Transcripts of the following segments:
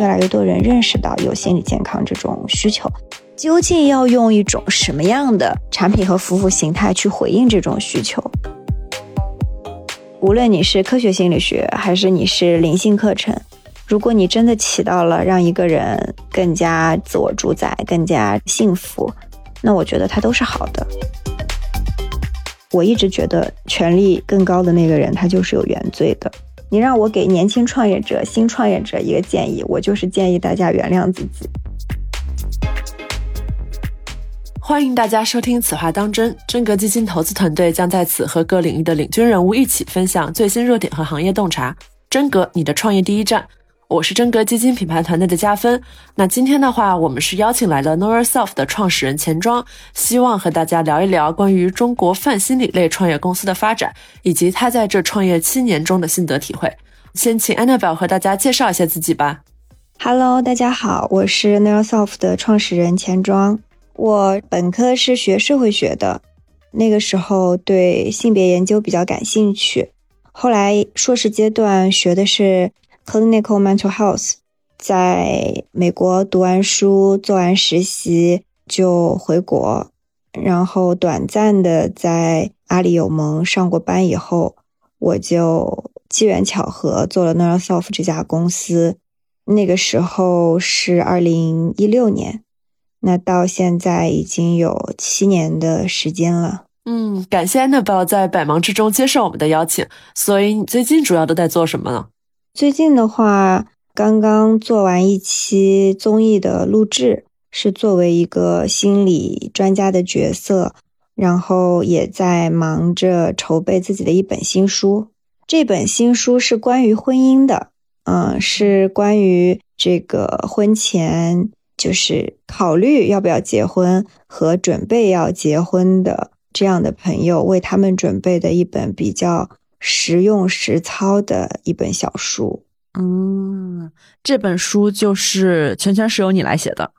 越来越多人认识到有心理健康这种需求。究竟要用一种什么样的产品和服务形态去回应这种需求？无论你是科学心理学，还是你是灵性课程，如果你真的起到了让一个人更加自我主宰、更加幸福，那我觉得它都是好的。我一直觉得权力更高的那个人，他就是有原罪的。你让我给年轻创业者、新创业者一个建议，我就是建议大家原谅自己。欢迎大家收听《此话当真》，真格基金投资团队将在此和各领域的领军人物一起分享最新热点和行业洞察。真格，你的创业第一站。我是真格基金品牌团队的加分。那今天的话，我们是邀请来了 Know Yourself 的创始人钱庄，希望和大家聊一聊关于中国泛心理类创业公司的发展，以及他在这创业七年中的心得体会。先请 Annabelle 和大家介绍一下自己吧。Hello，大家好，我是 Know Yourself 的创始人钱庄。我本科是学社会学的，那个时候对性别研究比较感兴趣。后来硕士阶段学的是 clinical mental health，在美国读完书、做完实习就回国，然后短暂的在阿里有盟上过班以后，我就机缘巧合做了 Neurosoft 这家公司。那个时候是二零一六年。那到现在已经有七年的时间了。嗯，感谢 Anabel 在百忙之中接受我们的邀请。所以你最近主要都在做什么呢？最近的话，刚刚做完一期综艺的录制，是作为一个心理专家的角色，然后也在忙着筹备自己的一本新书。这本新书是关于婚姻的，嗯，是关于这个婚前。就是考虑要不要结婚和准备要结婚的这样的朋友，为他们准备的一本比较实用实操的一本小书。嗯，这本书就是全全是由你来写的，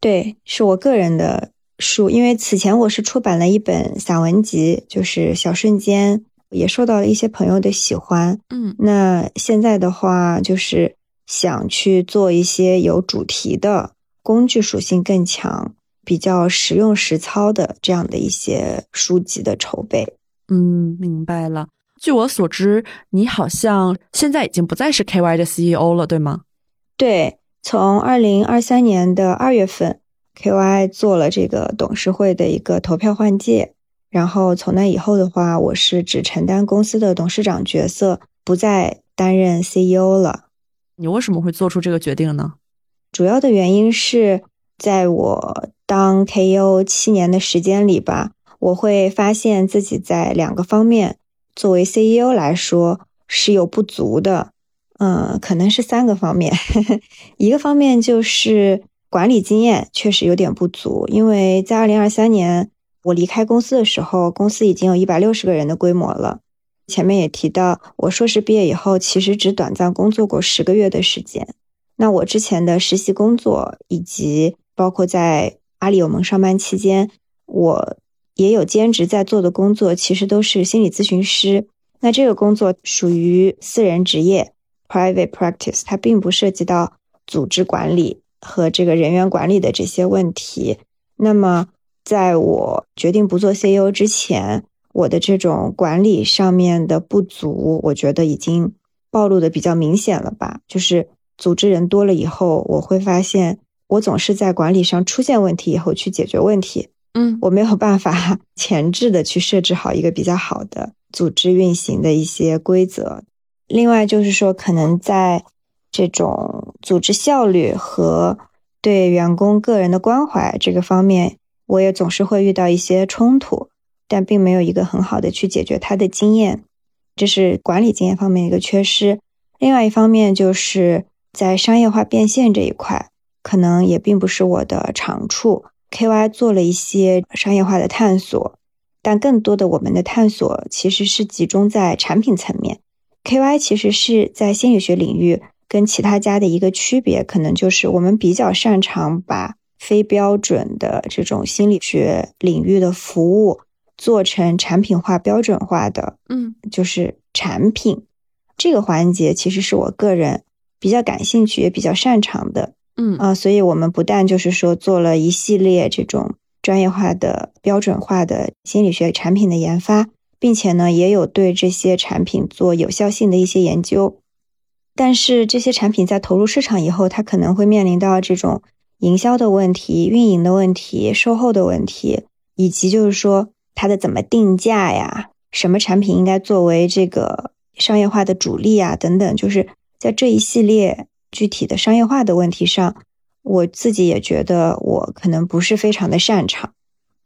对，是我个人的书。因为此前我是出版了一本散文集，就是《小瞬间》，也受到了一些朋友的喜欢。嗯，那现在的话，就是想去做一些有主题的。工具属性更强、比较实用实操的这样的一些书籍的筹备。嗯，明白了。据我所知，你好像现在已经不再是 KY 的 CEO 了，对吗？对，从二零二三年的二月份，KY 做了这个董事会的一个投票换届，然后从那以后的话，我是只承担公司的董事长角色，不再担任 CEO 了。你为什么会做出这个决定呢？主要的原因是在我当 KO 七年的时间里吧，我会发现自己在两个方面，作为 CEO 来说是有不足的。嗯，可能是三个方面。一个方面就是管理经验确实有点不足，因为在2023年我离开公司的时候，公司已经有一百六十个人的规模了。前面也提到，我硕士毕业以后，其实只短暂工作过十个月的时间。那我之前的实习工作，以及包括在阿里有盟上班期间，我也有兼职在做的工作，其实都是心理咨询师。那这个工作属于私人职业 （private practice），它并不涉及到组织管理和这个人员管理的这些问题。那么，在我决定不做 CEO 之前，我的这种管理上面的不足，我觉得已经暴露的比较明显了吧？就是。组织人多了以后，我会发现我总是在管理上出现问题以后去解决问题。嗯，我没有办法 前置的去设置好一个比较好的组织运行的一些规则。另外就是说，可能在这种组织效率和对员工个人的关怀这个方面，我也总是会遇到一些冲突，但并没有一个很好的去解决它的经验，这是管理经验方面一个缺失。另外一方面就是。在商业化变现这一块，可能也并不是我的长处。KY 做了一些商业化的探索，但更多的我们的探索其实是集中在产品层面。KY 其实是在心理学领域跟其他家的一个区别，可能就是我们比较擅长把非标准的这种心理学领域的服务做成产品化、标准化的，嗯，就是产品这个环节，其实是我个人。比较感兴趣也比较擅长的。嗯啊，所以我们不但就是说做了一系列这种专业化的、标准化的心理学产品的研发，并且呢，也有对这些产品做有效性的一些研究。但是这些产品在投入市场以后，它可能会面临到这种营销的问题、运营的问题、售后的问题，以及就是说它的怎么定价呀，什么产品应该作为这个商业化的主力啊，等等，就是在这一系列。具体的商业化的问题上，我自己也觉得我可能不是非常的擅长。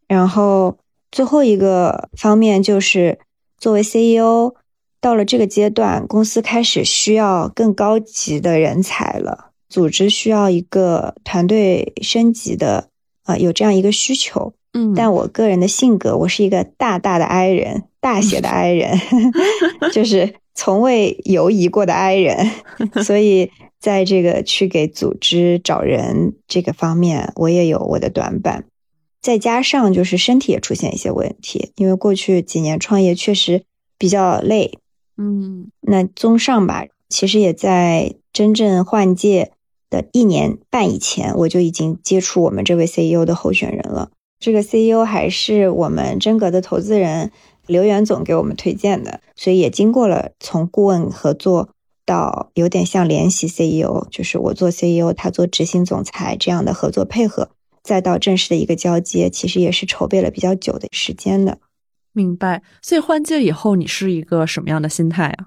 然后最后一个方面就是，作为 CEO，到了这个阶段，公司开始需要更高级的人才了，组织需要一个团队升级的，啊，有这样一个需求。嗯，但我个人的性格，我是一个大大的 I 人，大写的 I 人，就是从未犹疑过的 I 人，所以。在这个去给组织找人这个方面，我也有我的短板，再加上就是身体也出现一些问题，因为过去几年创业确实比较累，嗯，那综上吧，其实也在真正换届的一年半以前，我就已经接触我们这位 CEO 的候选人了。这个 CEO 还是我们真格的投资人刘元总给我们推荐的，所以也经过了从顾问合作。到有点像联席 CEO，就是我做 CEO，他做执行总裁这样的合作配合，再到正式的一个交接，其实也是筹备了比较久的时间的。明白。所以换届以后，你是一个什么样的心态啊？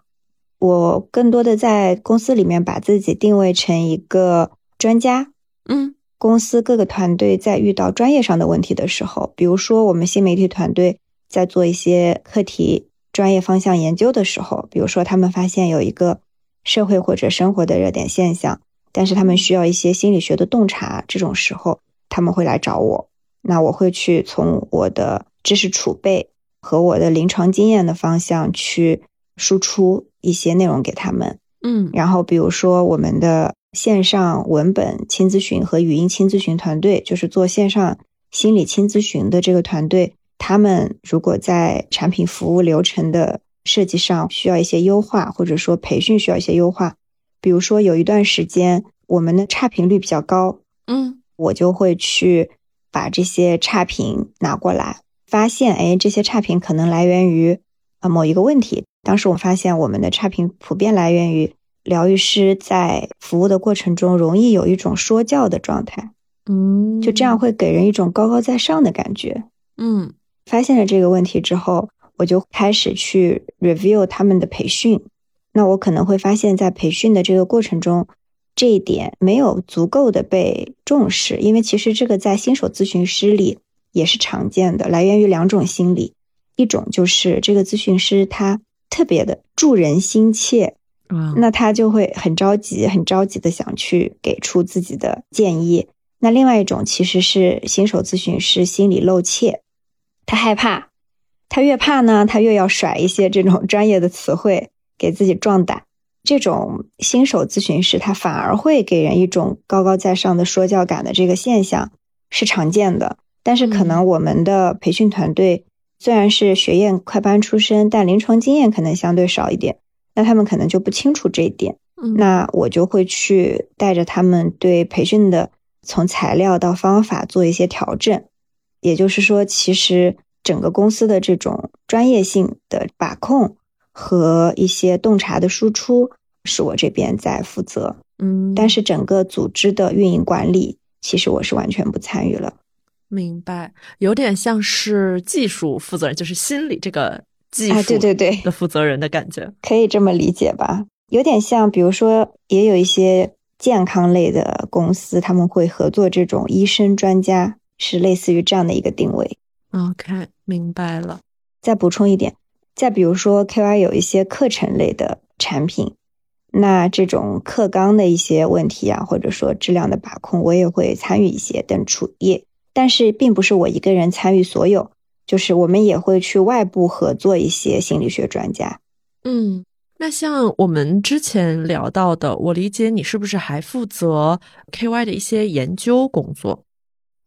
我更多的在公司里面把自己定位成一个专家。嗯，公司各个团队在遇到专业上的问题的时候，比如说我们新媒体团队在做一些课题专业方向研究的时候，比如说他们发现有一个。社会或者生活的热点现象，但是他们需要一些心理学的洞察，这种时候他们会来找我，那我会去从我的知识储备和我的临床经验的方向去输出一些内容给他们，嗯，然后比如说我们的线上文本轻咨询和语音轻咨询团队，就是做线上心理轻咨询的这个团队，他们如果在产品服务流程的。设计上需要一些优化，或者说培训需要一些优化。比如说有一段时间我们的差评率比较高，嗯，我就会去把这些差评拿过来，发现哎，这些差评可能来源于啊某一个问题。当时我发现我们的差评普遍来源于疗愈师在服务的过程中容易有一种说教的状态，嗯，就这样会给人一种高高在上的感觉，嗯，发现了这个问题之后。我就开始去 review 他们的培训，那我可能会发现，在培训的这个过程中，这一点没有足够的被重视，因为其实这个在新手咨询师里也是常见的，来源于两种心理，一种就是这个咨询师他特别的助人心切，那他就会很着急，很着急的想去给出自己的建议，那另外一种其实是新手咨询师心里漏怯，他害怕。他越怕呢，他越要甩一些这种专业的词汇给自己壮胆。这种新手咨询师，他反而会给人一种高高在上的说教感的这个现象是常见的。但是可能我们的培训团队虽然是学院快班出身，但临床经验可能相对少一点，那他们可能就不清楚这一点。那我就会去带着他们对培训的从材料到方法做一些调整。也就是说，其实。整个公司的这种专业性的把控和一些洞察的输出是我这边在负责，嗯，但是整个组织的运营管理其实我是完全不参与了。明白，有点像是技术负责人，就是心理这个技术对对对的负责人的感觉，可以这么理解吧？有点像，比如说也有一些健康类的公司，他们会合作这种医生专家，是类似于这样的一个定位。OK，明白了。再补充一点，再比如说 KY 有一些课程类的产品，那这种课纲的一些问题啊，或者说质量的把控，我也会参与一些等主业。但是并不是我一个人参与所有，就是我们也会去外部合作一些心理学专家。嗯，那像我们之前聊到的，我理解你是不是还负责 KY 的一些研究工作？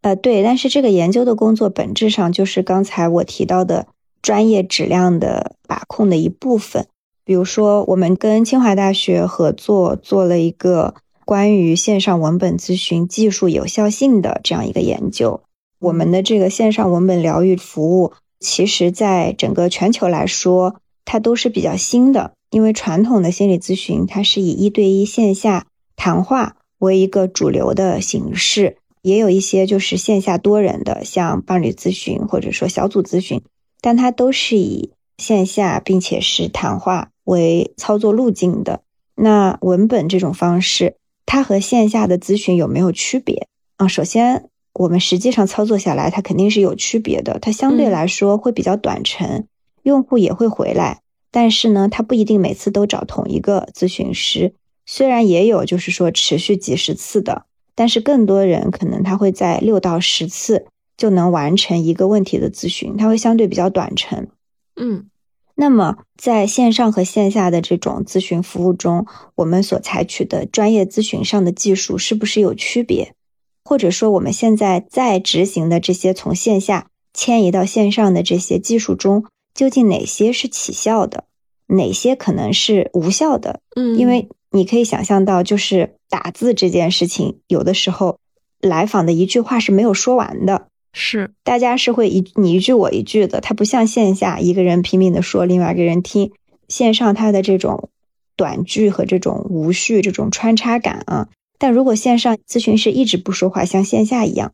呃，对，但是这个研究的工作本质上就是刚才我提到的专业质量的把控的一部分。比如说，我们跟清华大学合作做了一个关于线上文本咨询技术有效性的这样一个研究。我们的这个线上文本疗愈服务，其实在整个全球来说，它都是比较新的。因为传统的心理咨询，它是以一对一线下谈话为一个主流的形式，也有一些就是线下多人的，像伴侣咨询或者说小组咨询，但它都是以线下并且是谈话。为操作路径的那文本这种方式，它和线下的咨询有没有区别啊？首先，我们实际上操作下来，它肯定是有区别的。它相对来说会比较短程，用户也会回来，但是呢，它不一定每次都找同一个咨询师。虽然也有就是说持续几十次的，但是更多人可能他会在六到十次就能完成一个问题的咨询，它会相对比较短程。嗯。那么，在线上和线下的这种咨询服务中，我们所采取的专业咨询上的技术是不是有区别？或者说，我们现在在执行的这些从线下迁移到线上的这些技术中，究竟哪些是起效的，哪些可能是无效的？嗯，因为你可以想象到，就是打字这件事情，有的时候来访的一句话是没有说完的。是，大家是会一你一句我一句的，它不像线下一个人拼命的说，另外一个人听。线上它的这种短句和这种无序、这种穿插感啊，但如果线上咨询师一直不说话，像线下一样，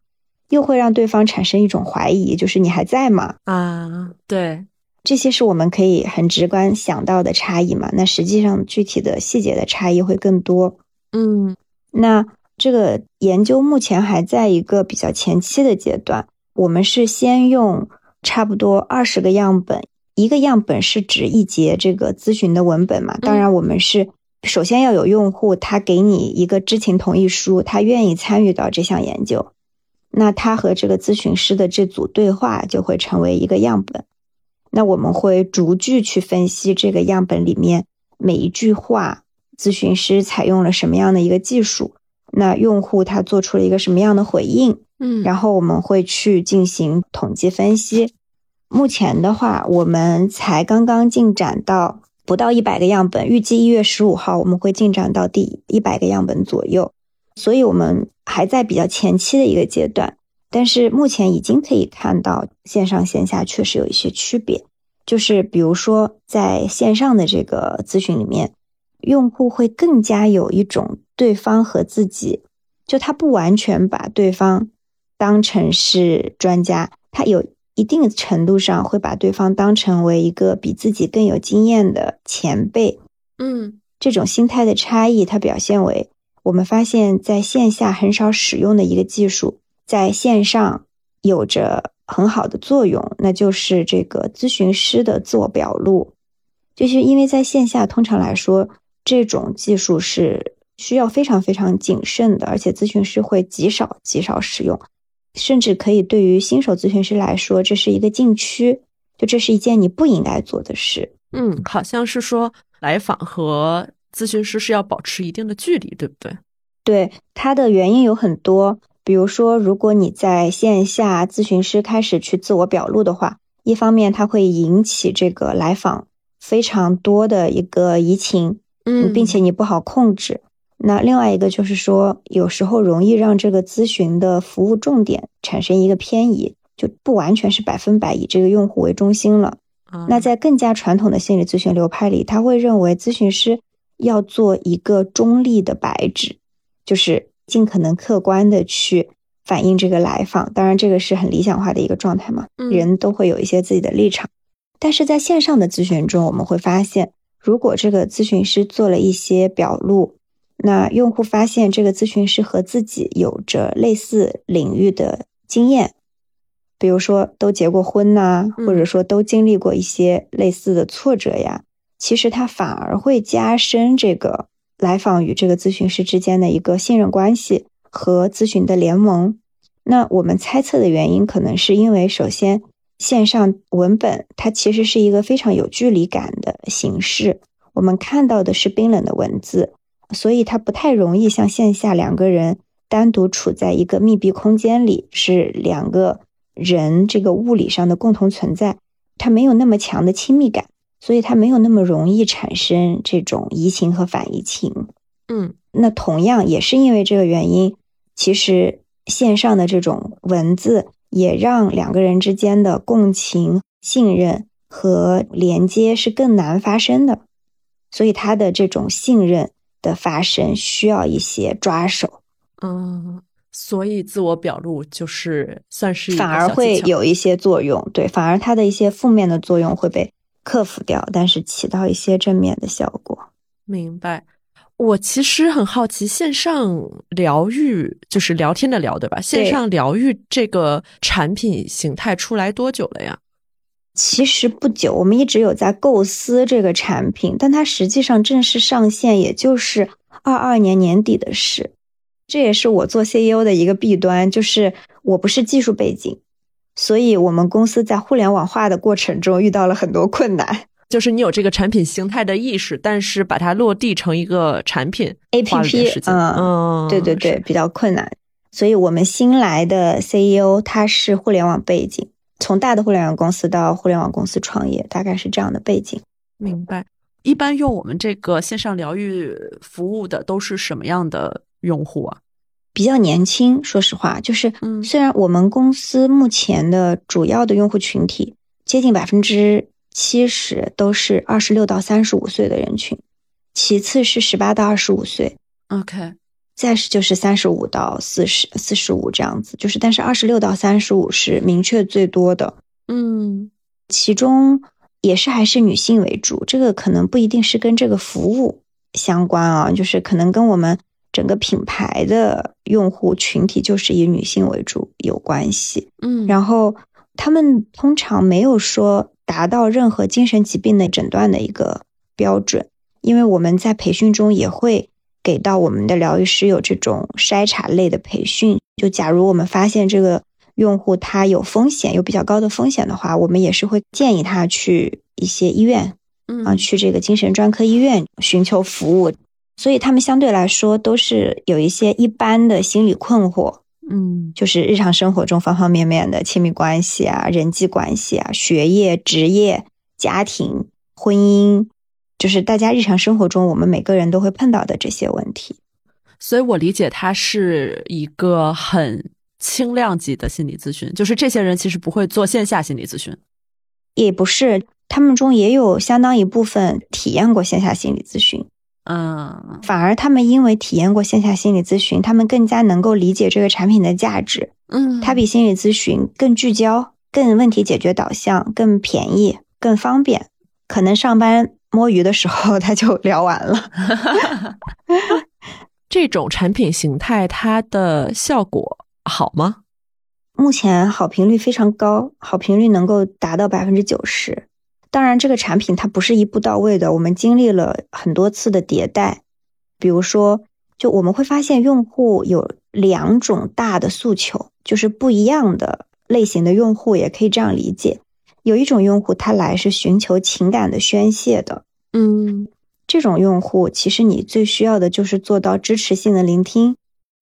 又会让对方产生一种怀疑，就是你还在吗？啊，对，这些是我们可以很直观想到的差异嘛？那实际上具体的细节的差异会更多。嗯，那这个研究目前还在一个比较前期的阶段。我们是先用差不多二十个样本，一个样本是指一节这个咨询的文本嘛？当然，我们是首先要有用户他给你一个知情同意书，他愿意参与到这项研究，那他和这个咨询师的这组对话就会成为一个样本。那我们会逐句去分析这个样本里面每一句话，咨询师采用了什么样的一个技术，那用户他做出了一个什么样的回应。嗯，然后我们会去进行统计分析。目前的话，我们才刚刚进展到不到一百个样本，预计一月十五号我们会进展到第一百个样本左右，所以我们还在比较前期的一个阶段。但是目前已经可以看到线上线下确实有一些区别，就是比如说在线上的这个咨询里面，用户会更加有一种对方和自己，就他不完全把对方。当成是专家，他有一定程度上会把对方当成为一个比自己更有经验的前辈。嗯，这种心态的差异，它表现为我们发现在线下很少使用的一个技术，在线上有着很好的作用，那就是这个咨询师的自我表露。就是因为在线下，通常来说，这种技术是需要非常非常谨慎的，而且咨询师会极少极少使用。甚至可以对于新手咨询师来说，这是一个禁区，就这是一件你不应该做的事。嗯，好像是说来访和咨询师是要保持一定的距离，对不对？对，它的原因有很多，比如说，如果你在线下咨询师开始去自我表露的话，一方面它会引起这个来访非常多的一个移情，嗯，并且你不好控制。那另外一个就是说，有时候容易让这个咨询的服务重点产生一个偏移，就不完全是百分百以这个用户为中心了。那在更加传统的心理咨询流派里，他会认为咨询师要做一个中立的白纸，就是尽可能客观的去反映这个来访。当然，这个是很理想化的一个状态嘛，人都会有一些自己的立场。但是在线上的咨询中，我们会发现，如果这个咨询师做了一些表露，那用户发现这个咨询师和自己有着类似领域的经验，比如说都结过婚呐，或者说都经历过一些类似的挫折呀，其实他反而会加深这个来访与这个咨询师之间的一个信任关系和咨询的联盟。那我们猜测的原因，可能是因为首先线上文本它其实是一个非常有距离感的形式，我们看到的是冰冷的文字。所以它不太容易像线下两个人单独处在一个密闭空间里，是两个人这个物理上的共同存在，它没有那么强的亲密感。所以它没有那么容易产生这种移情和反移情。嗯，那同样也是因为这个原因，其实线上的这种文字也让两个人之间的共情、信任和连接是更难发生的。所以他的这种信任的发生需要一些抓手。嗯，所以自我表露就是算是反而会有一些作用，对，反而它的一些负面的作用会被克服掉，但是起到一些正面的效果。明白。我其实很好奇，线上疗愈就是聊天的聊，对吧？线上疗愈这个产品形态出来多久了呀？其实不久，我们一直有在构思这个产品，但它实际上正式上线也就是二二年年底的事。这也是我做 CEO 的一个弊端，就是我不是技术背景，所以我们公司在互联网化的过程中遇到了很多困难。就是你有这个产品形态的意识，但是把它落地成一个产品 APP，嗯，对对对，比较困难。所以我们新来的 CEO 他是互联网背景。从大的互联网公司到互联网公司创业，大概是这样的背景。明白。一般用我们这个线上疗愈服务的都是什么样的用户啊？比较年轻，说实话，就是虽然我们公司目前的主要的用户群体接近百分之七十都是二十六到三十五岁的人群，其次是十八到二十五岁。OK。再是就是三十五到四十四十五这样子，就是但是二十六到三十五是明确最多的，嗯，其中也是还是女性为主，这个可能不一定是跟这个服务相关啊，就是可能跟我们整个品牌的用户群体就是以女性为主有关系，嗯，然后他们通常没有说达到任何精神疾病的诊断的一个标准，因为我们在培训中也会。给到我们的疗愈师有这种筛查类的培训，就假如我们发现这个用户他有风险，有比较高的风险的话，我们也是会建议他去一些医院，嗯啊，去这个精神专科医院寻求服务。所以他们相对来说都是有一些一般的心理困惑，嗯，就是日常生活中方方面面的亲密关系啊、人际关系啊、学业、职业、家庭、婚姻。就是大家日常生活中，我们每个人都会碰到的这些问题，所以我理解它是一个很轻量级的心理咨询。就是这些人其实不会做线下心理咨询，也不是，他们中也有相当一部分体验过线下心理咨询，嗯，反而他们因为体验过线下心理咨询，他们更加能够理解这个产品的价值，嗯，它比心理咨询更聚焦、更问题解决导向、更便宜、更方便，可能上班。摸鱼的时候 他就聊完了。这种产品形态它的效果好吗？目前好评率非常高，好评率能够达到百分之九十。当然，这个产品它不是一步到位的，我们经历了很多次的迭代。比如说，就我们会发现用户有两种大的诉求，就是不一样的类型的用户也可以这样理解。有一种用户，他来是寻求情感的宣泄的，嗯，这种用户其实你最需要的就是做到支持性的聆听。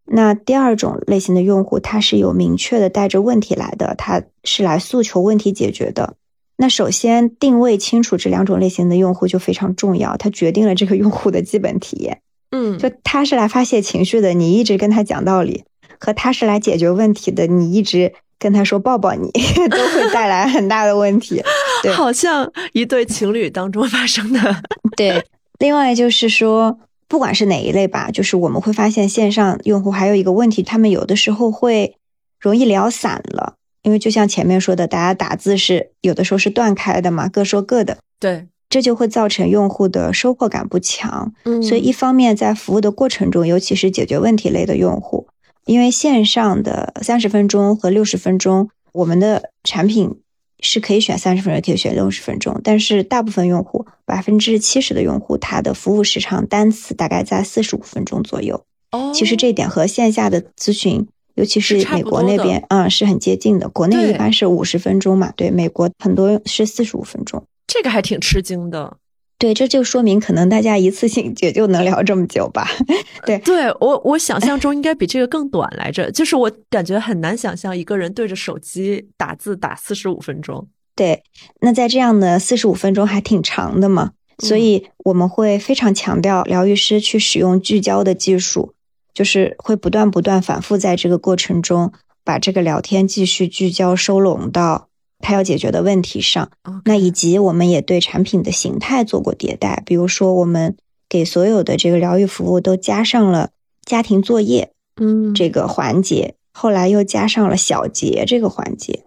那第二种类型的用户，他是有明确的带着问题来的，他是来诉求问题解决的。那首先定位清楚这两种类型的用户就非常重要，它决定了这个用户的基本体验。嗯，就他是来发泄情绪的，你一直跟他讲道理；和他是来解决问题的，你一直。跟他说抱抱你 都会带来很大的问题，对，好像一对情侣当中发生的。对，另外就是说，不管是哪一类吧，就是我们会发现线上用户还有一个问题，他们有的时候会容易聊散了，因为就像前面说的，大家打字是有的时候是断开的嘛，各说各的，对，这就会造成用户的收获感不强。嗯，所以一方面在服务的过程中，尤其是解决问题类的用户。因为线上的三十分钟和六十分钟，我们的产品是可以选三十分钟，可以选六十分钟。但是大部分用户，百分之七十的用户，他的服务时长单次大概在四十五分钟左右。哦，其实这一点和线下的咨询，尤其是美国那边，嗯，是很接近的。国内一般是五十分钟嘛，对，美国很多是四十五分钟。这个还挺吃惊的。对，这就说明可能大家一次性也就能聊这么久吧。对，对我我想象 中应该比这个更短来着，就是我感觉很难想象一个人对着手机打字打四十五分钟。对，那在这样的四十五分钟还挺长的嘛，所以我们会非常强调疗愈师去使用聚焦的技术，就是会不断不断反复在这个过程中把这个聊天继续聚焦收拢到他要解决的问题上。那以及我们也对产品的形态做过迭代，比如说我们给所有的这个疗愈服务都加上了家庭作业，嗯，这个环节，后来又加上了小结这个环节。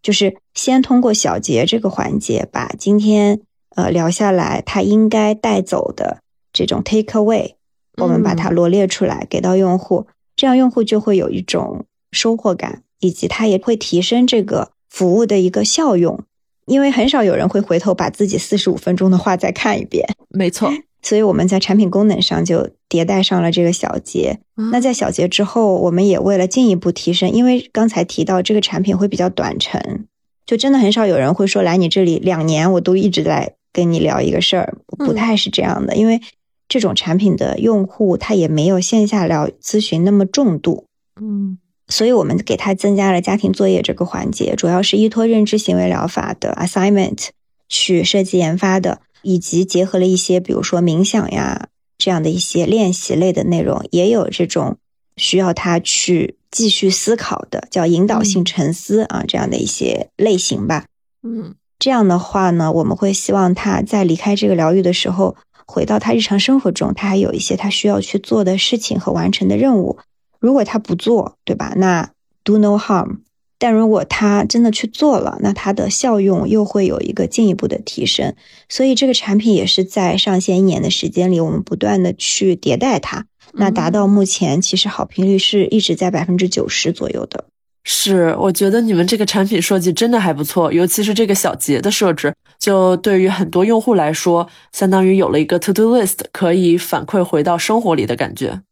就是先通过小结这个环节，把今天呃聊下来他应该带走的这种 take away，我们把它罗列出来给到用户，这样用户就会有一种收获感，以及它也会提升这个服务的一个效用，因为很少有人会回头把自己四十五分钟的话再看一遍。没错，所以我们在产品功能上就迭代上了这个小结。那在小结之后，我们也为了进一步提升，因为刚才提到这个产品会比较短程，就真的很少有人会说来你这里两年我都一直在跟你聊一个事儿，不太是这样的。因为这种产品的用户他也没有线下聊咨询那么重度，嗯，所以我们给他增加了家庭作业这个环节，主要是依托认知行为疗法的 assignment 去设计研发的，以及结合了一些比如说冥想呀。这样的一些练习类的内容，也有这种需要他去继续思考的，叫引导性沉思啊，这样的一些类型吧。嗯，这样的话呢，我们会希望他在离开这个疗愈的时候，回到他日常生活中，他还有一些他需要去做的事情和完成的任务。如果他不做，对吧？那 do no harm。但如果他真的去做了，那它的效用又会有一个进一步的提升。所以这个产品也是在上线一年的时间里，我们不断的去迭代它，那达到目前其实好评率是一直在百分之九十左右的。是，我觉得你们这个产品设计真的还不错，尤其是这个小节的设置，就对于很多用户来说，相当于有了一个 to do list，可以反馈回到生活里的感觉。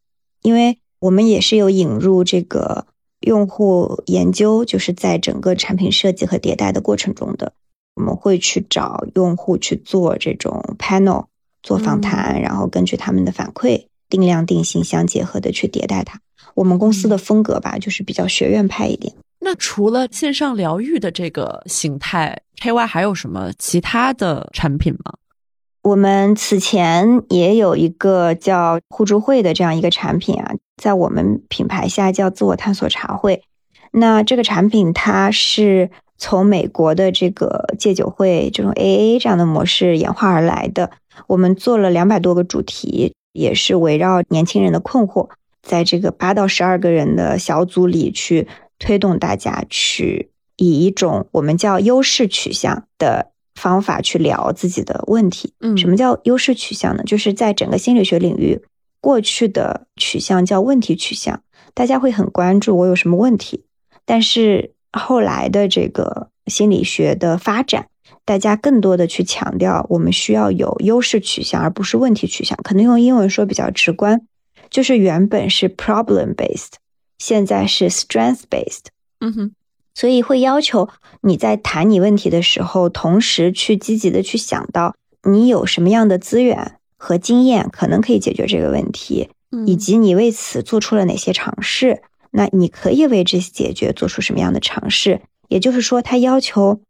因为我们也是有引入这个。用户研究就是在整个产品设计和迭代的过程中的，我们会去找用户去做这种 panel 做访谈，然后根据他们的反馈，定量定性相结合的去迭代它。我们公司的风格吧，就是比较学院派一点。那除了线上疗愈的这个形态，KY 还有什么其他的产品吗？我们此前也有一个叫互助会的这样一个产品啊，在我们品牌下叫自我探索茶会。那这个产品它是从美国的这个戒酒会这种 AA 这样的模式演化而来的。我们做了两百多个主题，也是围绕年轻人的困惑，在这个八到十二个人的小组里去推动大家去以一种我们叫优势取向的。方法去聊自己的问题。嗯，什么叫优势取向呢？就是在整个心理学领域，过去的取向叫问题取向，大家会很关注我有什么问题。但是后来的这个心理学的发展，大家更多的去强调我们需要有优势取向，而不是问题取向。可能用英文说比较直观，就是原本是 problem based，现在是 strength based。嗯哼。所以会要求你在谈你问题的时候，同时去积极的去想到你有什么样的资源和经验，可能可以解决这个问题，以及你为此做出了哪些尝试。那你可以为这些解决做出什么样的尝试？也就是说，他要求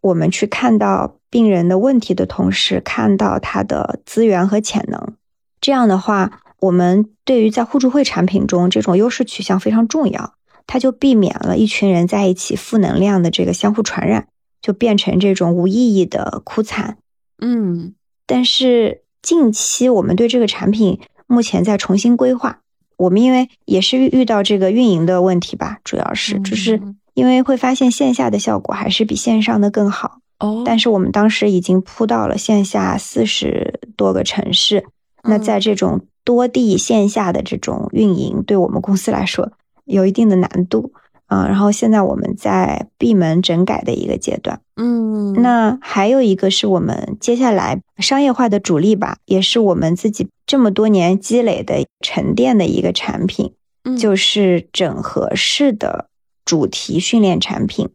我们去看到病人的问题的同时，看到他的资源和潜能。这样的话，我们对于在互助会产品中这种优势取向非常重要。它就避免了一群人在一起负能量的这个相互传染，就变成这种无意义的哭惨。嗯，但是近期我们对这个产品目前在重新规划。我们因为也是遇到这个运营的问题吧，主要是就是因为会发现线下的效果还是比线上的更好。哦，但是我们当时已经铺到了线下四十多个城市，那在这种多地线下的这种运营，对我们公司来说。有一定的难度啊，然后现在我们在闭门整改的一个阶段，嗯，那还有一个是我们接下来商业化的主力吧，也是我们自己这么多年积累的沉淀的一个产品，就是整合式的主题训练产品。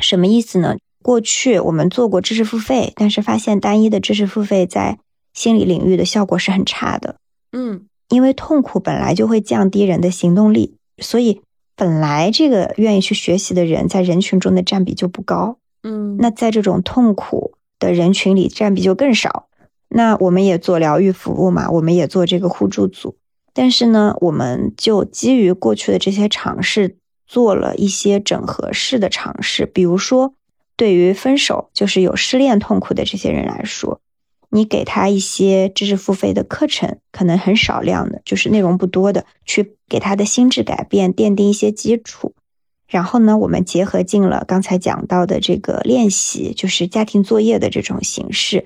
什么意思呢？过去我们做过知识付费，但是发现单一的知识付费在心理领域的效果是很差的，嗯，因为痛苦本来就会降低人的行动力。所以，本来这个愿意去学习的人在人群中的占比就不高。嗯那在这种痛苦的人群里占比就更少。那我们也做疗愈服务嘛，我们也做这个互助组，但是呢，我们就基于过去的这些尝试，做了一些整合式的尝试。比如说，对于分手就是有失恋痛苦的这些人来说，你给他一些知识付费的课程，可能很少量的，就是内容不多的，去给他的心智改变奠定一些基础。然后呢，我们结合进了刚才讲到的这个练习，就是家庭作业的这种形式，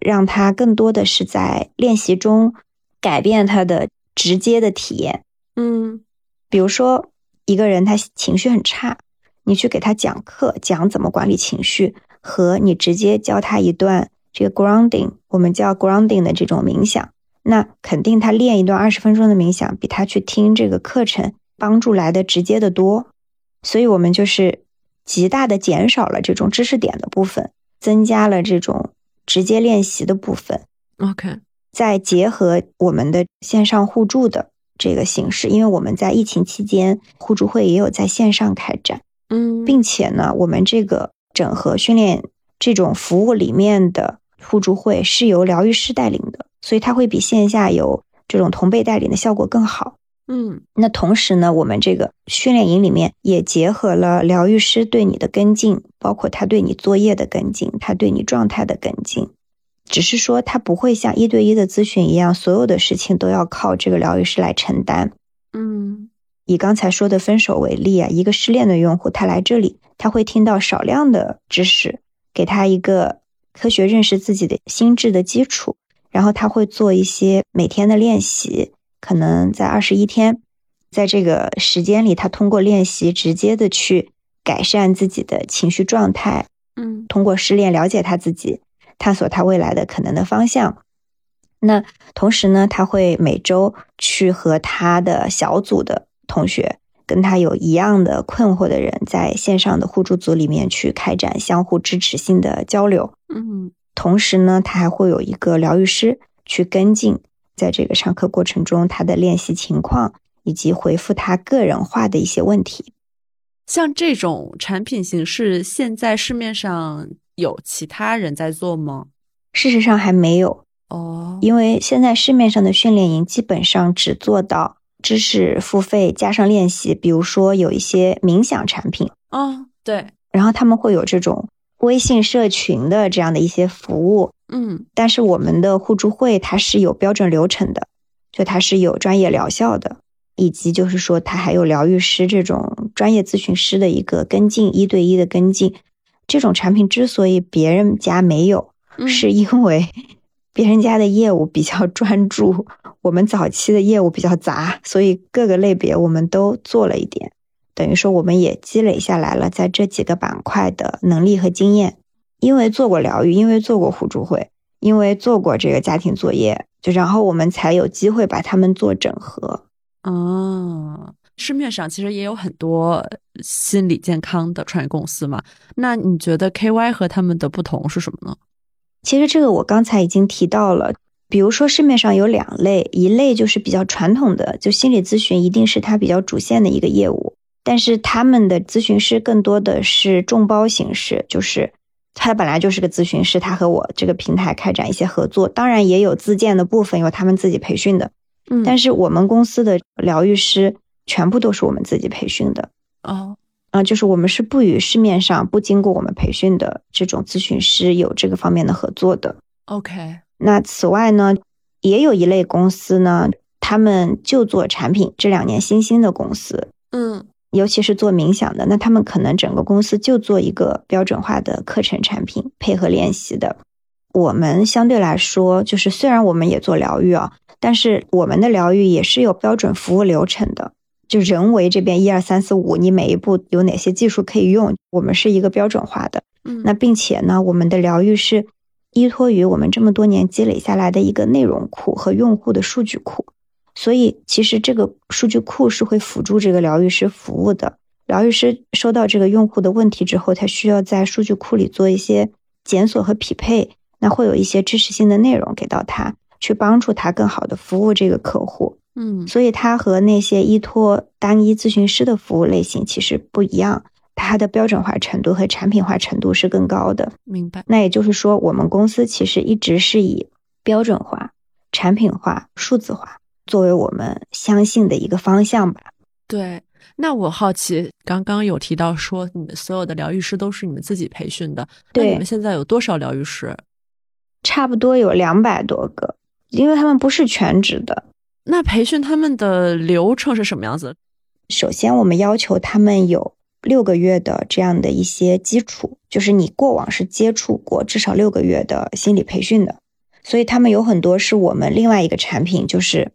让他更多的是在练习中改变他的直接的体验。嗯比如说，一个人他情绪很差，你去给他讲课，讲怎么管理情绪，和你直接教他一段这个 grounding，我们叫 grounding 的这种冥想，那肯定他练一段二十分钟的冥想，比他去听这个课程帮助来的直接的多。所以我们就是极大的减少了这种知识点的部分，增加了这种直接练习的部分。，OK，再结合我们的线上互助的这个形式，因为我们在疫情期间互助会也有在线上开展，嗯并且呢，我们这个整合训练这种服务里面的互助会是由疗愈师带领的，所以它会比线下有这种同辈带领的效果更好。嗯那同时呢，我们这个训练营里面也结合了疗愈师对你的跟进，包括他对你作业的跟进，他对你状态的跟进。只是说，他不会像一对一的咨询一样，所有的事情都要靠这个疗愈师来承担。嗯以刚才说的分手为例啊，一个失恋的用户，他来这里，他会听到少量的知识，给他一个科学认识自己的心智的基础，然后他会做一些每天的练习，可能在二十一天，在这个时间里，他通过练习直接的去改善自己的情绪状态，嗯通过失恋了解他自己，探索他未来的可能的方向。那同时呢，他会每周去和他的小组的同学，跟他有一样的困惑的人，在线上的互助组里面去开展相互支持性的交流。嗯同时呢，他还会有一个疗愈师去跟进，在这个上课过程中他的练习情况，以及回复他个人化的一些问题。像这种产品形式，现在市面上有其他人在做吗？事实上还没有，哦，因为现在市面上的训练营基本上只做到知识付费加上练习，比如说有一些冥想产品，哦，对，然后他们会有这种微信社群的这样的一些服务，嗯。但是我们的互助会它是有标准流程的，就它是有专业疗效的，以及就是说它还有疗愈师这种专业咨询师的一个跟进，一对一的跟进。这种产品之所以别人家没有，嗯。是因为别人家的业务比较专注，我们早期的业务比较杂，所以各个类别我们都做了一点，等于说我们也积累下来了在这几个板块的能力和经验。因为做过疗愈，因为做过互助会，因为做过这个家庭作业，就然后我们才有机会把它们做整合。哦，市面上其实也有很多心理健康的创业公司嘛。那你觉得 KY 和他们的不同是什么呢？其实这个我刚才已经提到了，比如说市面上有两类，一类就是比较传统的，就心理咨询一定是它比较主线的一个业务，但是他们的咨询师更多的是众包形式，就是他本来就是个咨询师，他和我这个平台开展一些合作，当然也有自建的部分，有他们自己培训的，嗯但是我们公司的疗愈师全部都是我们自己培训的。哦，啊、就是我们是不与市面上不经过我们培训的这种咨询师有这个方面的合作的。OK，那此外呢，也有一类公司呢，他们就做产品，这两年新兴的公司，嗯尤其是做冥想的，那他们可能整个公司就做一个标准化的课程产品，配合练习的。我们相对来说，就是虽然我们也做疗愈啊，但是我们的疗愈也是有标准服务流程的。就人为这边一二三四五，你每一步有哪些技术可以用，我们是一个标准化的。嗯，那并且呢，我们的疗愈是依托于我们这么多年积累下来的一个内容库和用户的数据库，所以其实这个数据库是会辅助这个疗愈师服务的。疗愈师收到这个用户的问题之后，他需要在数据库里做一些检索和匹配，那会有一些知识性的内容给到他，去帮助他更好的服务这个客户。嗯所以它和那些依托单一咨询师的服务类型其实不一样。它的标准化程度和产品化程度是更高的。明白。那也就是说，我们公司其实一直是以标准化、产品化、数字化作为我们相信的一个方向吧。对。那我好奇，刚刚有提到说，你们所有的疗愈师都是你们自己培训的。对。你们现在有多少疗愈师？差不多有两百多个，因为他们不是全职的。那培训他们的流程是什么样子？首先，我们要求他们有六个月的这样的一些基础，就是你过往是接触过至少六个月的心理培训的。所以他们有很多是我们另外一个产品，就是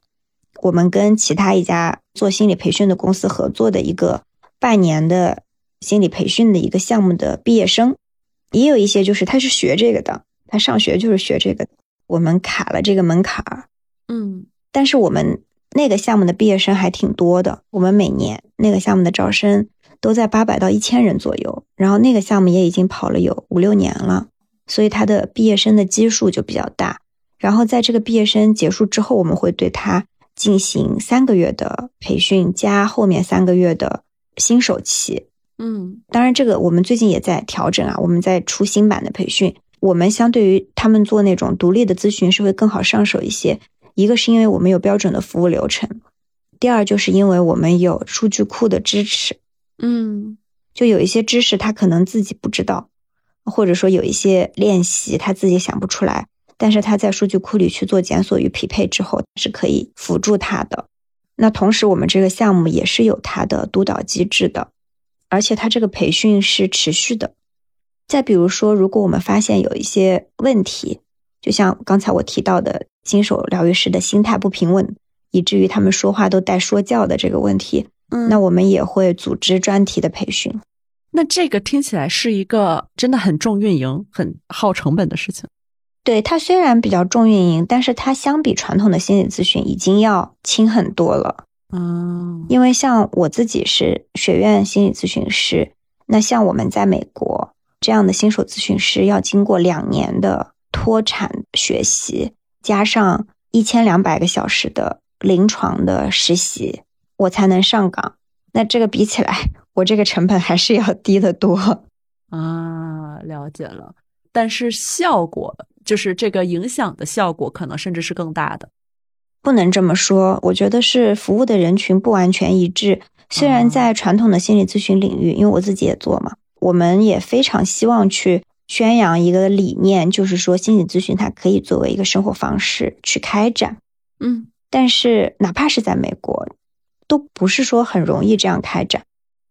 我们跟其他一家做心理培训的公司合作的一个半年的心理培训的一个项目的毕业生。也有一些就是他是学这个的，他上学就是学这个，我们卡了这个门槛儿。嗯，但是我们。那个项目的毕业生还挺多的，我们每年那个项目的招生都在八百到一千人左右，然后那个项目也已经跑了有五六年了，所以他的毕业生的基数就比较大。然后在这个毕业生结束之后，我们会对他进行三个月的培训，加后面三个月的新手期。嗯，当然这个我们最近也在调整啊，我们在出新版的培训，我们相对于他们做那种独立的咨询是会更好上手一些。一个是因为我们有标准的服务流程，第二就是因为我们有数据库的支持。嗯，就有一些知识他可能自己不知道，或者说有一些练习他自己想不出来，但是他在数据库里去做检索与匹配之后是可以辅助他的。那同时我们这个项目也是有它的督导机制的，而且它这个培训是持续的。再比如说，如果我们发现有一些问题，就像刚才我提到的。新手疗愈师的心态不平稳，以至于他们说话都带说教的这个问题，嗯，那我们也会组织专题的培训。那这个听起来是一个真的很重运营、很耗成本的事情。对它虽然比较重运营，但是它相比传统的心理咨询已经要轻很多了。嗯，因为像我自己是学院心理咨询师，那像我们在美国这样的新手咨询师要经过两年的脱产学习。加上一千两百个小时的临床的实习，我才能上岗。那这个比起来，我这个成本还是要低得多啊。了解了，但是效果就是这个影响的效果，可能甚至是更大的。不能这么说，我觉得是服务的人群不完全一致。虽然在传统的心理咨询领域，因为我自己也做嘛，我们也非常希望去。宣扬一个理念，就是说心理咨询它可以作为一个生活方式去开展，嗯，但是哪怕是在美国，都不是说很容易这样开展，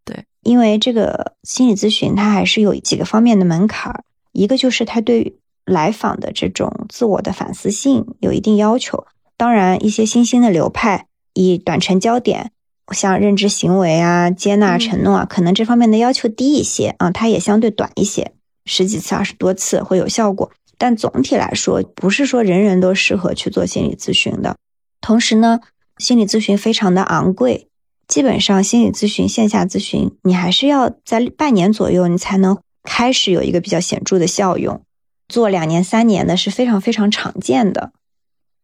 对，因为这个心理咨询它还是有几个方面的门槛儿，一个就是它对来访的这种自我的反思性有一定要求，当然一些新兴的流派以短程焦点，像认知行为啊、接纳承诺啊，可能这方面的要求低一些啊，它也相对短一些。十几次、二十多次会有效果，但总体来说，不是说人人都适合去做心理咨询的。同时呢，心理咨询非常的昂贵，基本上心理咨询线下咨询，你还是要在半年左右，你才能开始有一个比较显著的效用。做两年、三年的是非常非常常见的，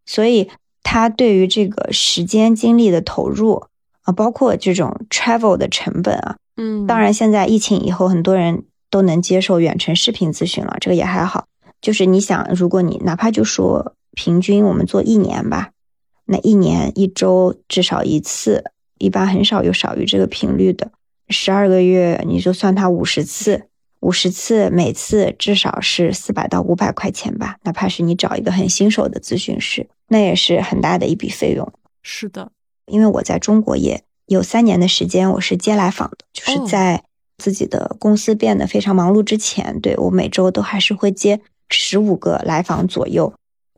所以他对于这个时间精力的投入啊，包括这种 travel 的成本啊，嗯，当然现在疫情以后，很多人。都能接受远程视频咨询了，这个也还好。就是你想，如果你哪怕就说平均我们做一年吧，那一年一周至少一次，一般很少有少于这个频率的。十二个月你就算它五十次，五十次每次至少是四百到五百块钱吧。哪怕是你找一个很新手的咨询师，那也是很大的一笔费用。是的，因为我在中国也有三年的时间，我是接来访的，就是在。自己的公司变得非常忙碌之前，对我每周都还是会接十五个来访左右。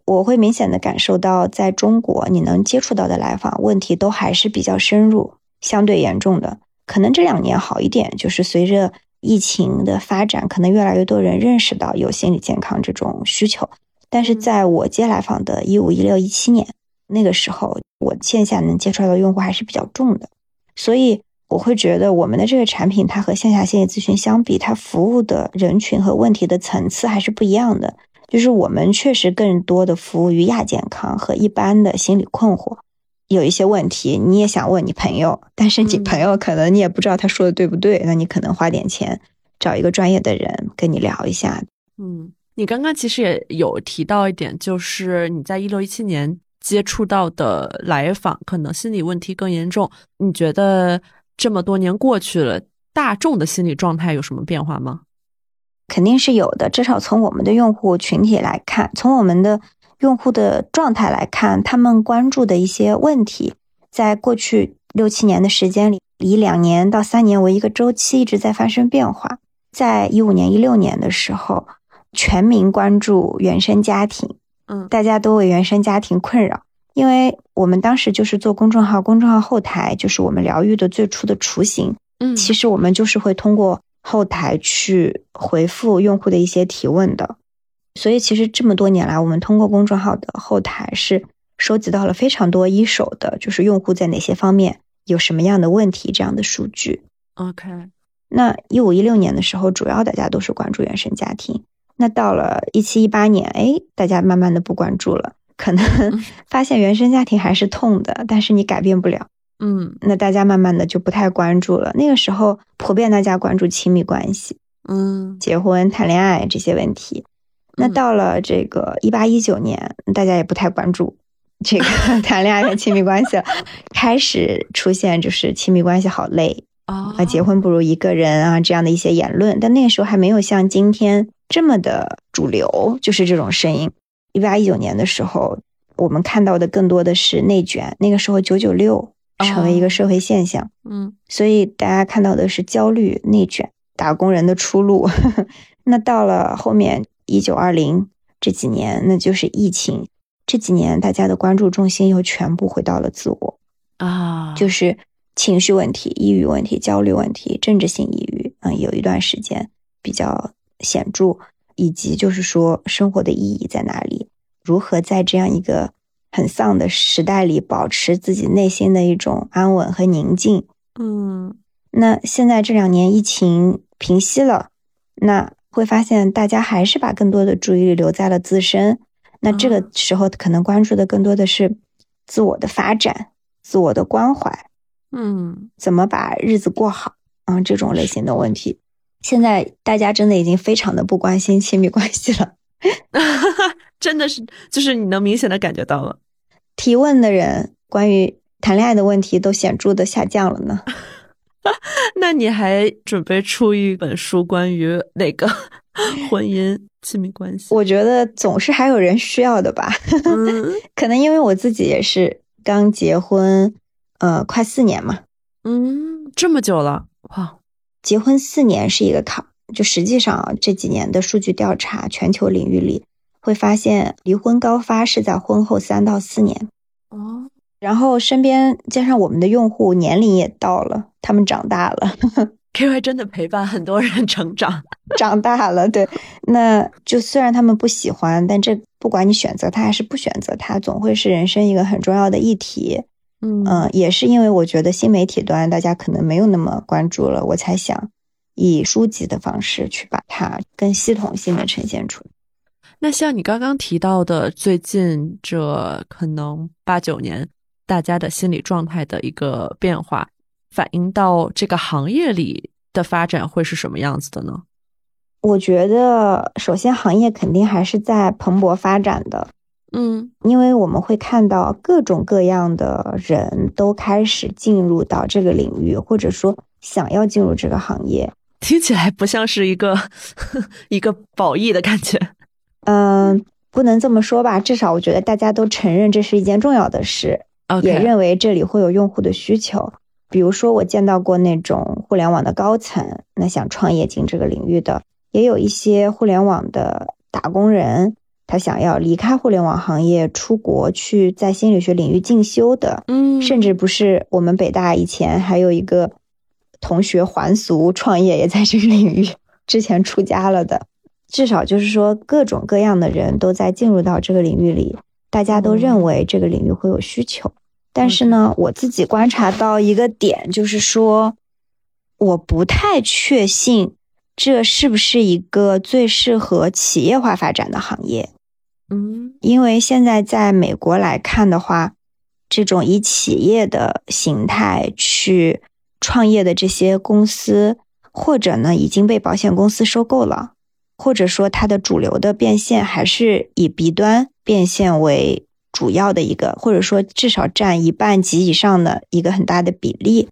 我会明显的感受到，在中国你能接触到的来访问题都还是比较深入、相对严重的。可能这两年好一点，就是随着疫情的发展，可能越来越多人认识到有心理健康这种需求。但是在我接来访的一五、一六、一七年那个时候，我线下能接触到的用户还是比较重的，所以。我会觉得我们的这个产品，它和线下心理咨询相比，它服务的人群和问题的层次还是不一样的。就是我们确实更多的服务于亚健康和一般的心理困惑，有一些问题，你也想问你朋友，但是你嗯朋友可能你也不知道他说的对不对，那你可能花点钱找一个专业的人跟你聊一下。嗯，你刚刚其实也有提到一点，就是你在一六一七年接触到的来访，可能心理问题更严重。你觉得这么多年过去了，大众的心理状态有什么变化吗？肯定是有的，至少从我们的用户群体来看，从我们的用户的状态来看，他们关注的一些问题，在过去六七年的时间里，以两年到三年为一个周期，一直在发生变化。在一五年、一六年的时候，全民关注原生家庭，嗯大家都为原生家庭困扰，因为我们当时就是做公众号，公众号后台就是我们疗愈的最初的雏形。嗯其实我们就是会通过后台去回复用户的一些提问的。所以其实这么多年来，我们通过公众号的后台是收集到了非常多一手的，就是用户在哪些方面有什么样的问题这样的数据。OK，那一五一六年的时候，主要大家都是关注原生家庭。那到了一七一八年，哎，大家慢慢的不关注了，可能 发现原生家庭还是痛的，但是你改变不了。嗯那大家慢慢的就不太关注了。那个时候，普遍大家关注亲密关系、嗯结婚、谈恋爱这些问题。那嗯到了这个一八一九年，大家也不太关注这个 谈恋爱和亲密关系了，开始出现就是亲密关系好累啊啊，结婚不如一个人啊这样的一些言论。但那个时候还没有像今天这么的主流，就是这种声音。一八一九年的时候，我们看到的更多的是内卷。那个时候九九六成为一个社会现象。嗯所以大家看到的是焦虑、内卷、打工人的出路。那到了后面一九二零这几年，那就是疫情。这几年大家的关注重心又全部回到了自我，啊，就是情绪问题、抑郁问题、焦虑问题、政治性抑郁，嗯，有一段时间比较显著，以及就是说生活的意义在哪里，如何在这样一个很丧的时代里保持自己内心的一种安稳和宁静。嗯那现在这两年疫情平息了，那会发现大家还是把更多的注意力留在了自身。那这个嗯时候可能关注的更多的是自我的发展、自我的关怀，嗯怎么把日子过好啊、这种类型的问题。现在大家真的已经非常的不关心亲密关系了。真的是，就是你能明显的感觉到了。提问的人关于谈恋爱的问题都显著的下降了呢。那你还准备出一本书关于那个 婚姻亲密关系？我觉得总是还有人需要的吧。嗯可能因为我自己也是刚结婚，呃，快四年嘛，嗯，这么久了，哇，结婚四年是一个坎儿。就实际上啊，这几年的数据调查，全球领域里会发现，离婚高发是在婚后三到四年。哦，然后身边加上我们的用户年龄也到了，他们长大了，KY 真的陪伴很多人成长。长大了，对，那就虽然他们不喜欢，但这不管你选择他还是不选择他，总会是人生一个很重要的议题。嗯嗯，也是因为我觉得新媒体端大家可能没有那么关注了，我才想以书籍的方式去把它更系统性的呈现出来。那像你刚刚提到的，最近这可能八九年大家的心理状态的一个变化，反映到这个行业里的发展会是什么样子的呢？我觉得，首先行业肯定还是在蓬勃发展的，嗯因为我们会看到各种各样的人都开始进入到这个领域，或者说想要进入这个行业。听起来不像是一个 一个褒义的感觉。嗯，不能这么说吧，至少我觉得大家都承认这是一件重要的事。也认为这里会有用户的需求。比如说，我见到过那种互联网的高层，那想创业进这个领域的，也有一些互联网的打工人，他想要离开互联网行业，出国去在心理学领域进修的，嗯，甚至不是我们北大以前还有一个同学还俗创业，也在这个领域之前出家了的。至少就是说，各种各样的人都在进入到这个领域里，大家都认为这个领域会有需求。但是呢，我自己观察到一个点，就是说，我不太确信这是不是一个最适合企业化发展的行业。嗯因为现在在美国来看的话，这种以企业的形态去创业的这些公司，或者呢已经被保险公司收购了，或者说它的主流的变现还是以 B 端变现为主要的一个，或者说至少占一半及以上的一个很大的比例。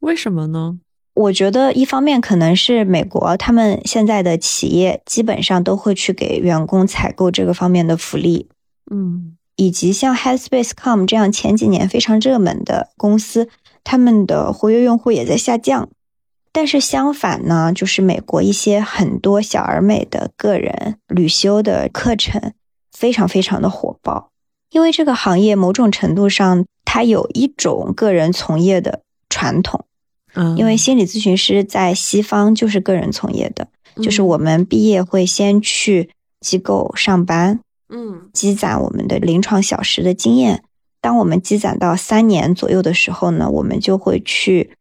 为什么呢？我觉得一方面可能是美国他们现在的企业基本上都会去给员工采购这个方面的福利，嗯以及像 Headspace.com 这样前几年非常热门的公司，他们的活跃用户也在下降。但是相反呢，就是美国一些很多小而美的个人旅修的课程非常非常的火爆，因为这个行业某种程度上它有一种个人从业的传统。嗯，因为心理咨询师在西方就是个人从业的，就是嗯我们毕业会先去机构上班，嗯积攒我们的临床小时的经验。当我们积攒到三年左右的时候呢，我们就会去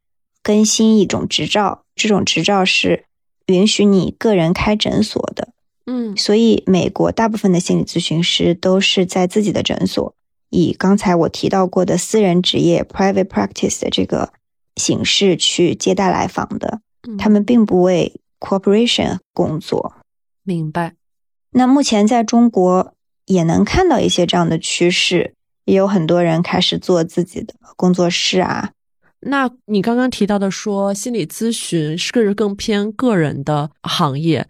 更新一种执照，这种执照是允许你个人开诊所的。嗯所以，美国大部分的心理咨询师都是在自己的诊所，以刚才我提到过的私人职业 （private practice） 的这个形式去接待来访的。嗯他们并不为 corporation 工作。明白。那目前在中国也能看到一些这样的趋势，也有很多人开始做自己的工作室啊。那你刚刚提到的说心理咨询是更偏个人的行业，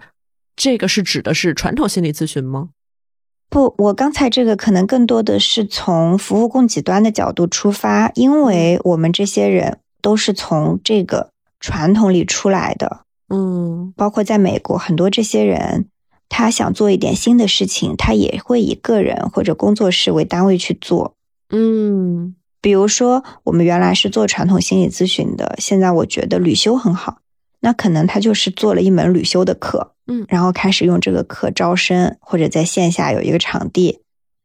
这个是指的是传统心理咨询吗？不，我刚才这个可能更多的是从服务供给端的角度出发，因为我们这些人都是从这个传统里出来的，嗯。包括在美国，很多这些人他想做一点新的事情，他也会以个人或者工作室为单位去做。嗯。比如说，我们原来是做传统心理咨询的，现在我觉得旅修很好，那可能他就是做了一门旅修的课，嗯。然后开始用这个课招生，或者在线下有一个场地，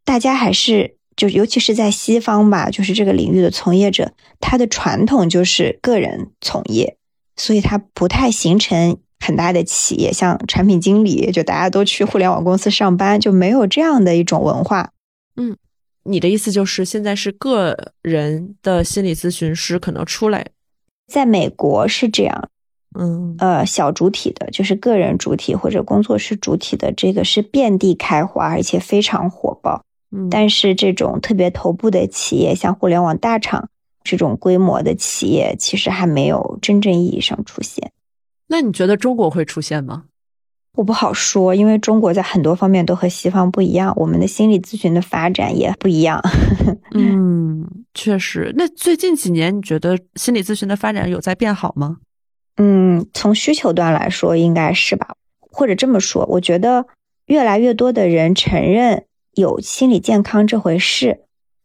大家还是就尤其是在西方吧，就是这个领域的从业者，他的传统就是个人从业，所以他不太形成很大的企业，像产品经理，就大家都去互联网公司上班，就没有这样的一种文化。嗯你的意思就是现在是个人的心理咨询师可能出来，在美国是这样，嗯呃，小主体的，就是个人主体或者工作室主体的，这个是遍地开花，而且非常火爆。嗯，但是这种特别头部的企业，像互联网大厂这种规模的企业，其实还没有真正意义上出现。那你觉得中国会出现吗？我不好说，因为中国在很多方面都和西方不一样，我们的心理咨询的发展也不一样。嗯，确实。那最近几年，你觉得心理咨询的发展有在变好吗？嗯，从需求端来说，应该是吧？或者这么说，我觉得越来越多的人承认有心理健康这回事，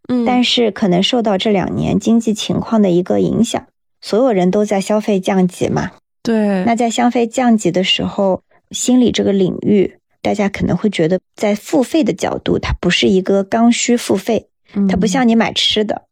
嗯但是可能受到这两年经济情况的一个影响，所有人都在消费降级嘛。对，那在消费降级的时候，心理这个领域，大家可能会觉得，在付费的角度，它不是一个刚需付费，它不像你买吃的，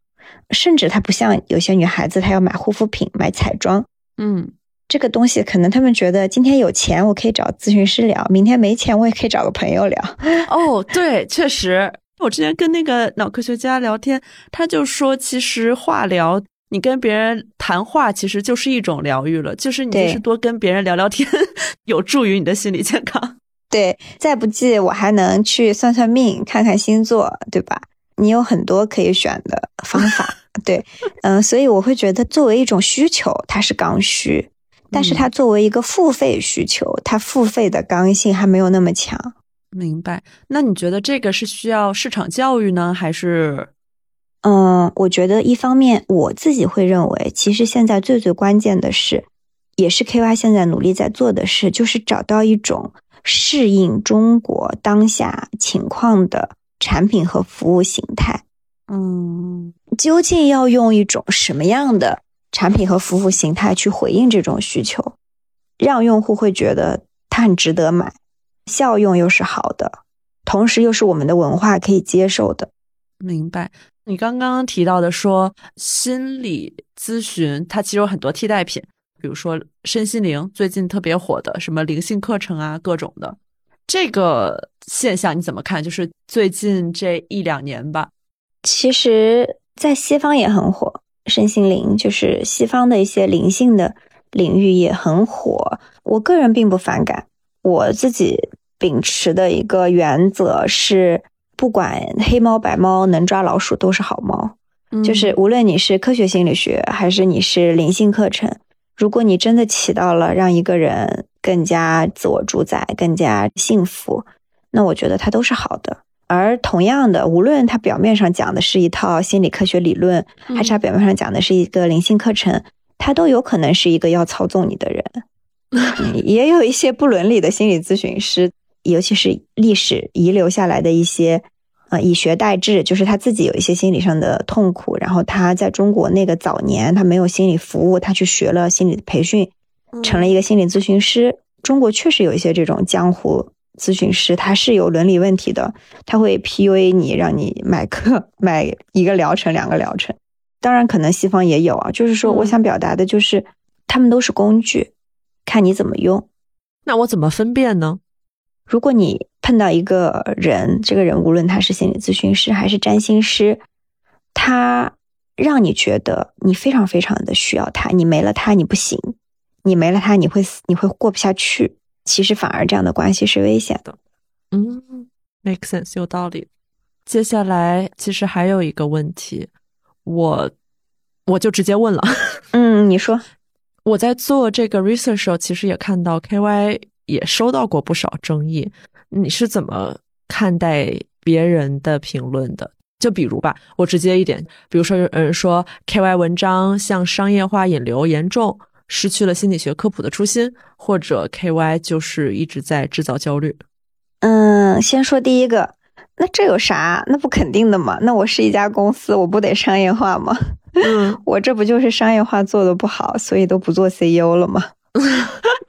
甚至它不像有些女孩子她要买护肤品、买彩妆。嗯这个东西可能他们觉得今天有钱我可以找咨询师聊，明天没钱我也可以找个朋友聊。哦，对，确实，我之前跟那个脑科学家聊天，他就说，其实化疗，你跟别人谈话，其实就是一种疗愈了，就是你就是多跟别人聊聊天，有助于你的心理健康。对，再不济我还能去算算命、看看星座，对吧？你有很多可以选的方法，对，嗯、所以我会觉得作为一种需求，它是刚需，但是它作为一个付费需求，它付费的刚性还没有那么强。明白？那你觉得这个是需要市场教育呢，还是嗯，我觉得一方面我自己会认为，其实现在最最关键的是，也是 KY 现在努力在做的事，就是找到一种适应中国当下情况的产品和服务形态。嗯究竟要用一种什么样的产品和服务形态去回应这种需求，让用户会觉得它很值得买，效用又是好的，同时又是我们的文化可以接受的。明白？你刚刚提到的说心理咨询，它其实有很多替代品，比如说身心灵，最近特别火的什么灵性课程啊，各种的。这个现象你怎么看？就是最近这一两年吧。其实在西方也很火，身心灵就是西方的一些灵性的领域也很火。我个人并不反感，我自己秉持的一个原则是，不管黑猫白猫能抓老鼠都是好猫。就是无论你是科学心理学还是你是灵性课程，如果你真的起到了让一个人更加自我主宰、更加幸福，那我觉得它都是好的。而同样的，无论他表面上讲的是一套心理科学理论，还是他表面上讲的是一个灵性课程，他都有可能是一个要操纵你的人。也有一些不伦理的心理咨询师，尤其是历史遗留下来的一些。呃，以学代治，就是他自己有一些心理上的痛苦，然后他在中国那个早年，他没有心理服务，他去学了心理培训，成了一个心理咨询师。中国确实有一些这种江湖咨询师，他是有伦理问题的，他会 PUA 你，让你买课 买一个疗程、两个疗程。当然，可能西方也有啊，就是说，我想表达的就是，他们都是工具，看你怎么用。那我怎么分辨呢？如果你碰到一个人，这个人无论他是心理咨询师还是占星师，他让你觉得你非常非常的需要他，你没了他你不行，你没了他你会死，你会过不下去。其实反而这样的关系是危险的。嗯，make sense，有道理。接下来其实还有一个问题，我我就直接问了。嗯，你说，我在做这个 research 时候，其实也看到 KY 也收到过不少争议。你是怎么看待别人的评论的？就比如吧，我直接一点，比如说有人说 KY 文章向商业化引流严重，失去了心理学科普的初心，或者 KY 就是一直在制造焦虑。嗯，先说第一个，那这有啥？那不肯定的嘛。那我是一家公司，我不得商业化吗？嗯，我这不就是商业化做的不好，所以都不做 CEO 了吗？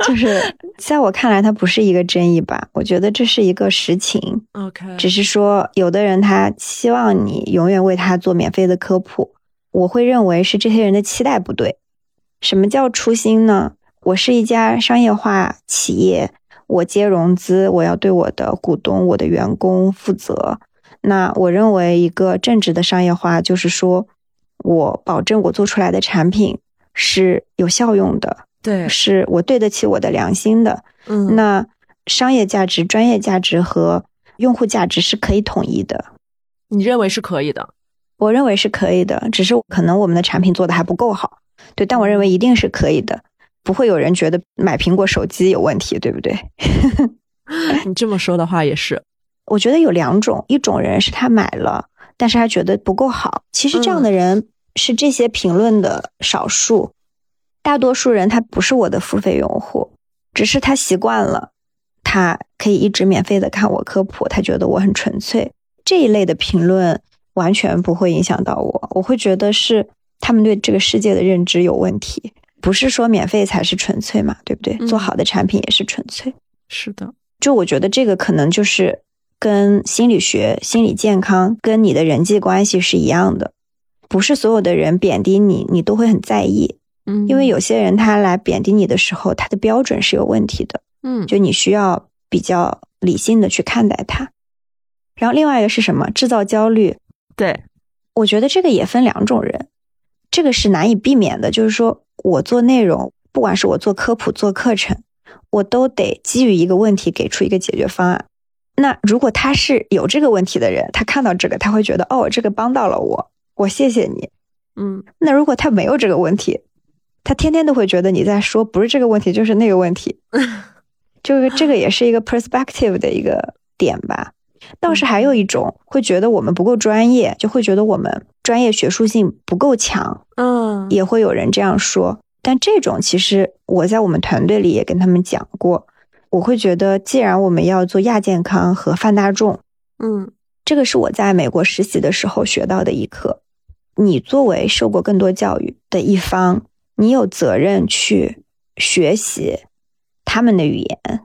就是 在我看来，它不是一个争议吧？我觉得这是一个实情。OK，只是说有的人他希望你永远为他做免费的科普，我会认为是这些人的期待不对。什么叫初心呢？我是一家商业化企业，我接融资，我要对我的股东、我的员工负责。那我认为一个正直的商业化，就是说我保证我做出来的产品是有效用的。对，是我对得起我的良心的。嗯，那商业价值、专业价值和用户价值是可以统一的。你认为是可以的？我认为是可以的，只是可能我们的产品做的还不够好。对，但我认为一定是可以的，不会有人觉得买苹果手机有问题，对不对？你这么说的话也是。我觉得有两种，一种人是他买了，但是他觉得不够好。其实这样的人是这些评论的少数。大多数人他不是我的付费用户，只是他习惯了，他可以一直免费的看我科普，他觉得我很纯粹。这一类的评论完全不会影响到我，我会觉得是他们对这个世界的认知有问题，不是说免费才是纯粹嘛，对不对？做好的产品也是纯粹。是的，就我觉得这个可能就是跟心理学、心理健康跟你的人际关系是一样的，不是所有的人贬低你，你都会很在意。嗯，因为有些人他来贬低你的时候，他的标准是有问题的。嗯，就你需要比较理性的去看待他。然后另外一个是什么？制造焦虑。对，我觉得这个也分两种人，这个是难以避免的。就是说我做内容，不管是我做科普、做课程，我都得基于一个问题给出一个解决方案。那如果他是有这个问题的人，他看到这个，他会觉得哦，这个帮到了我，我谢谢你。嗯，那如果他没有这个问题，他天天都会觉得你在说不是这个问题就是那个问题，就是这个也是一个 perspective 的一个点吧。倒是还有一种会觉得我们不够专业，就会觉得我们专业学术性不够强，嗯，也会有人这样说。但这种其实我在我们团队里也跟他们讲过，我会觉得既然我们要做亚健康和泛大众，嗯，这个是我在美国实习的时候学到的一课。你作为受过更多教育的一方。你有责任去学习他们的语言，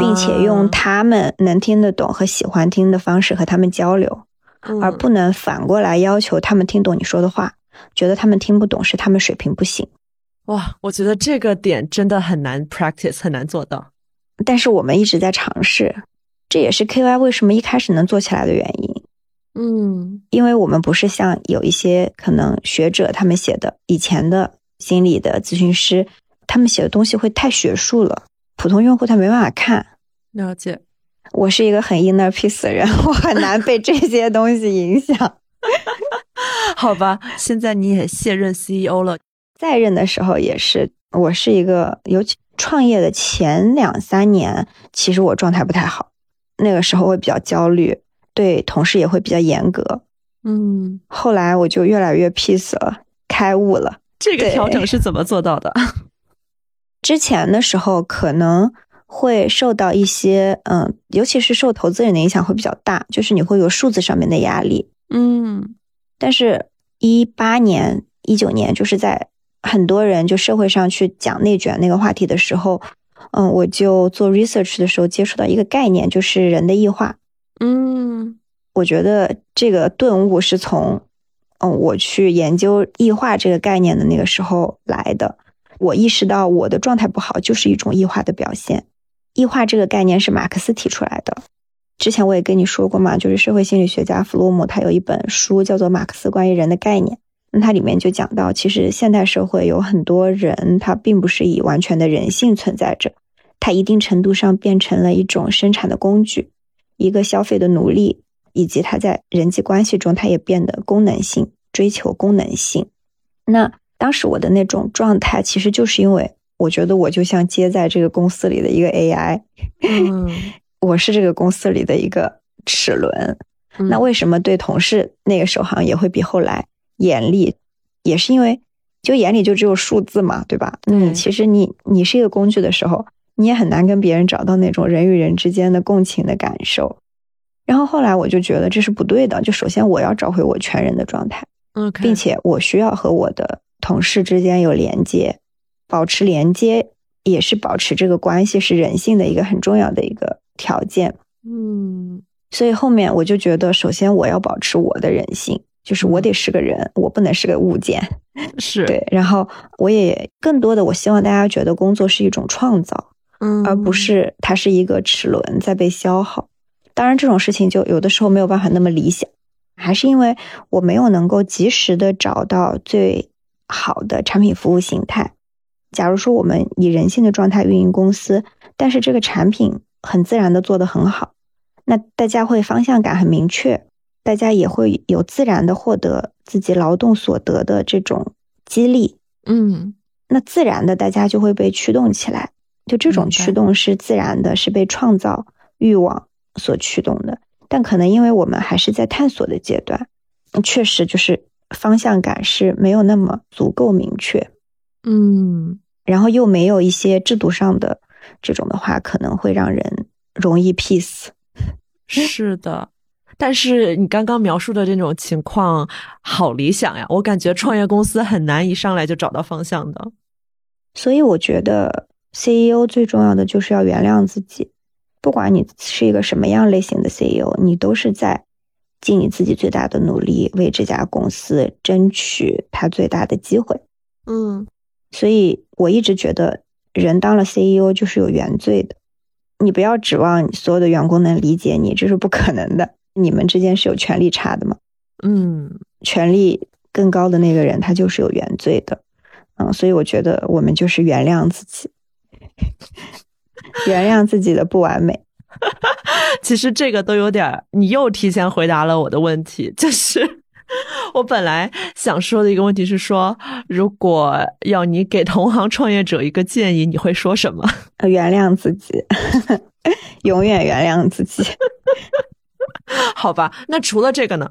并且用他们能听得懂和喜欢听的方式和他们交流，而不能反过来要求他们听懂你说的话，觉得他们听不懂是他们水平不行。哇，我觉得这个点真的很难 practice，很难做到。但是我们一直在尝试，这也是 KY 为什么一开始能做起来的原因。嗯因为我们不是像有一些可能学者他们写的以前的心理的咨询师，他们写的东西会太学术了，普通用户他没办法看。了解。我是一个很 inner peace 的人，我很难被 这些东西影响。好吧，现在你也卸任 CEO 了，在任的时候也是，我是一个，尤其创业的前两三年，其实我状态不太好，那个时候会比较焦虑，对同事也会比较严格。嗯，后来我就越来越 peace 了，开悟了。这个调整是怎么做到的？之前的时候可能会受到一些，嗯，尤其是受投资人的影响会比较大，就是你会有数字上面的压力。嗯但是，一八年、一九年，就是在很多人就社会上去讲内卷那个话题的时候，嗯，我就做 research 的时候接触到一个概念，就是人的异化。嗯我觉得这个顿悟是从，嗯，我去研究异化这个概念的那个时候来的。我意识到我的状态不好就是一种异化的表现。异化这个概念是马克思提出来的。之前我也跟你说过嘛，就是社会心理学家弗洛姆他有一本书叫做《马克思关于人的概念》，那它里面就讲到，其实现代社会有很多人他并不是以完全的人性存在着，他一定程度上变成了一种生产的工具，一个消费的奴隶。以及他在人际关系中，他也变得功能性，追求功能性。那当时我的那种状态，其实就是因为我觉得我就像接在这个公司里的一个 AI，嗯，我是这个公司里的一个齿轮。嗯那为什么对同事那个时候好像也会比后来严厉？也是因为就眼里就只有数字嘛，对吧？对你其实你你是一个工具的时候，你也很难跟别人找到那种人与人之间的共情的感受。然后后来我就觉得这是不对的，就首先我要找回我全人的状态并且我需要和我的同事之间有连接，保持连接也是保持这个关系是人性的一个很重要的一个条件。嗯所以后面我就觉得，首先我要保持我的人性，就是我得是个人，我不能是个物件。是，对，然后我也更多的，我希望大家觉得工作是一种创造，嗯，而不是它是一个齿轮在被消耗。当然，这种事情就有的时候没有办法那么理想，还是因为我没有能够及时的找到最好的产品服务形态。假如说我们以人性的状态运营公司，但是这个产品很自然的做得很好，那大家会方向感很明确，大家也会有自然的获得自己劳动所得的这种激励，嗯那自然的大家就会被驱动起来。就这种驱动是自然的，是被创造欲望所驱动的。但可能因为我们还是在探索的阶段，确实就是方向感是没有那么足够明确，嗯然后又没有一些制度上的这种的话，可能会让人容易 peace。是的。但是你刚刚描述的这种情况好理想呀，我感觉创业公司很难一上来就找到方向的。所以我觉得 CEO 最重要的就是要原谅自己，不管你是一个什么样类型的 CEO，你都是在尽你自己最大的努力为这家公司争取它最大的机会。嗯所以我一直觉得，人当了 CEO 就是有原罪的，你不要指望所有的员工能理解你，这是不可能的。你们之间是有权利差的嘛？嗯权力更高的那个人，他就是有原罪的。嗯，所以我觉得我们就是原谅自己，原谅自己的不完美。其实这个都有点儿，你又提前回答了我的问题，就是 我本来想说的一个问题是说，如果要你给同行创业者一个建议，你会说什么？呃原谅自己，永远原谅自己。好吧，那除了这个呢？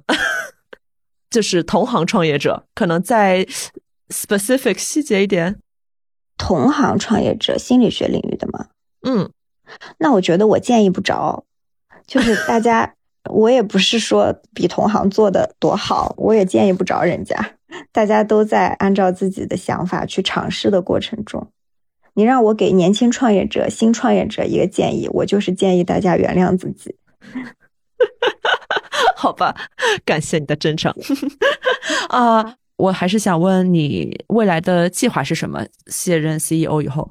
就是同行创业者，可能在 specific 细节一点。同行创业者，心理学领域的吗，嗯那我觉得我建议不着，就是大家，我也不是说比同行做的多好，我也建议不着人家，大家都在按照自己的想法去尝试的过程中。你让我给年轻创业者、新创业者一个建议，我就是建议大家原谅自己。好吧，感谢你的真诚。啊、我还是想问你未来的计划是什么？卸任 CEO 以后，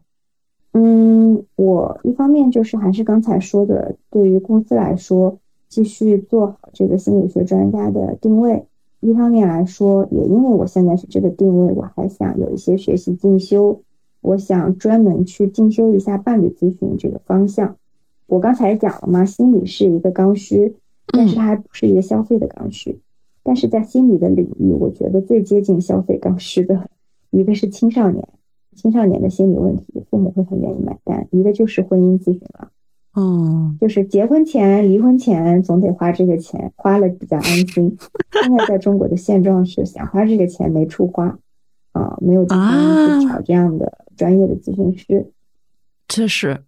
嗯，我一方面就是还是刚才说的，对于公司来说，继续做好这个心理学专家的定位。一方面来说，也因为我现在是这个定位，我还想有一些学习进修，我想专门去进修一下伴侣咨询这个方向。我刚才讲了嘛，心理是一个刚需，但是它还不是一个消费的刚需。但是在心理的领域，我觉得最接近消费刚需的一个是青少年，青少年的心理问题，父母会很愿意买单；一个就是婚姻咨询了。哦，就是结婚前、离婚前总得花这个钱，花了比较安心。现在在中国的现状是，想花这个钱没处花，啊，没有地方去找这样的专业的咨询师。确实，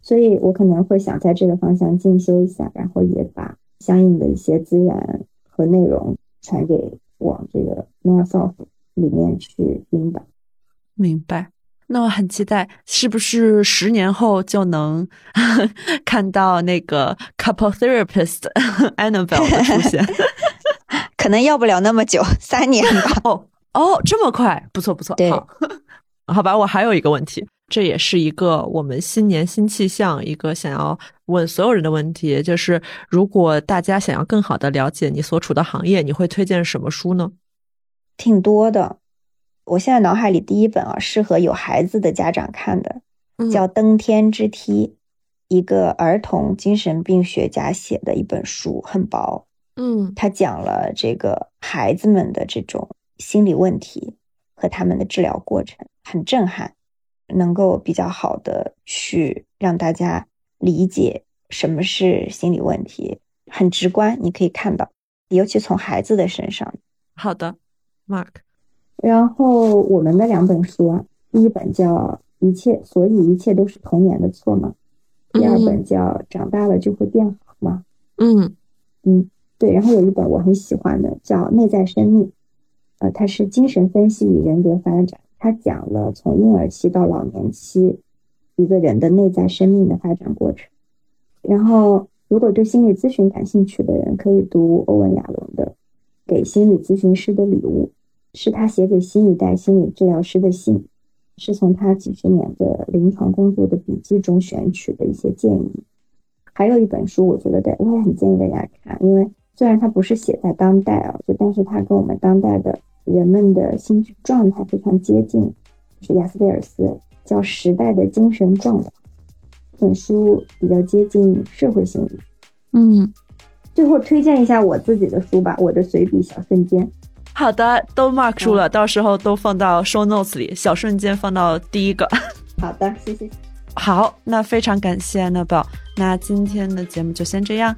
所以我可能会想在这个方向进修一下，然后也把相应的一些资源和内容传给往这个 More Soft 里面去引导。明白。那我很期待，是不是十年后就能 看到那个 couple therapist Annabelle 的出现？可能要不了那么久，三年吧。哦哦，这么快，不错不错。好，好吧。我还有一个问题，这也是一个我们新年新气象，一个想要问所有人的问题，就是如果大家想要更好的了解你所处的行业，你会推荐什么书呢？挺多的。我现在脑海里第一本啊，适合有孩子的家长看的，叫《登天之梯》，一个儿童精神病学家写的一本书，很薄。嗯，他讲了这个孩子们的这种心理问题和他们的治疗过程，很震撼，能够比较好的去让大家理解什么是心理问题，很直观，你可以看到，尤其从孩子的身上。好的，Mark。然后我们的两本书啊，第一本叫《一切，所以一切都是童年的错嘛》，第二本叫《长大了就会变好嘛》。嗯嗯，对。然后有一本我很喜欢的叫《内在生命》，呃，它是精神分析与人格发展，它讲了从婴儿期到老年期一个人的内在生命的发展过程。然后，如果对心理咨询感兴趣的人，可以读欧文亚龙的《给心理咨询师的礼物》。是他写给新一代心理治疗师的信，是从他几十年的临床工作的笔记中选取的一些建议。还有一本书，我觉得对我也很建议大家看，因为虽然它不是写在当代啊，就但是它跟我们当代的人们的心智状态非常接近，是亚斯贝尔斯叫《时代的精神状态》。这本书比较接近社会心理。嗯，最后推荐一下我自己的书吧，我的随笔小瞬间。好的，都 mark 住了，到时候都放到 show notes 里，小瞬间放到第一个。好的，谢谢。好，那非常感谢 Annabelle，那今天的节目就先这样。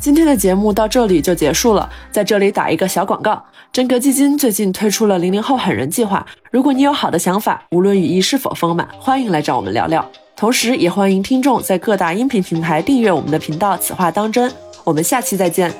今天的节目到这里就结束了，在这里打一个小广告，真格基金最近推出了零零后狠人计划，如果你有好的想法，无论语义是否丰满，欢迎来找我们聊聊。同时，也欢迎听众在各大音频平台订阅我们的频道。此话当真，我们下期再见。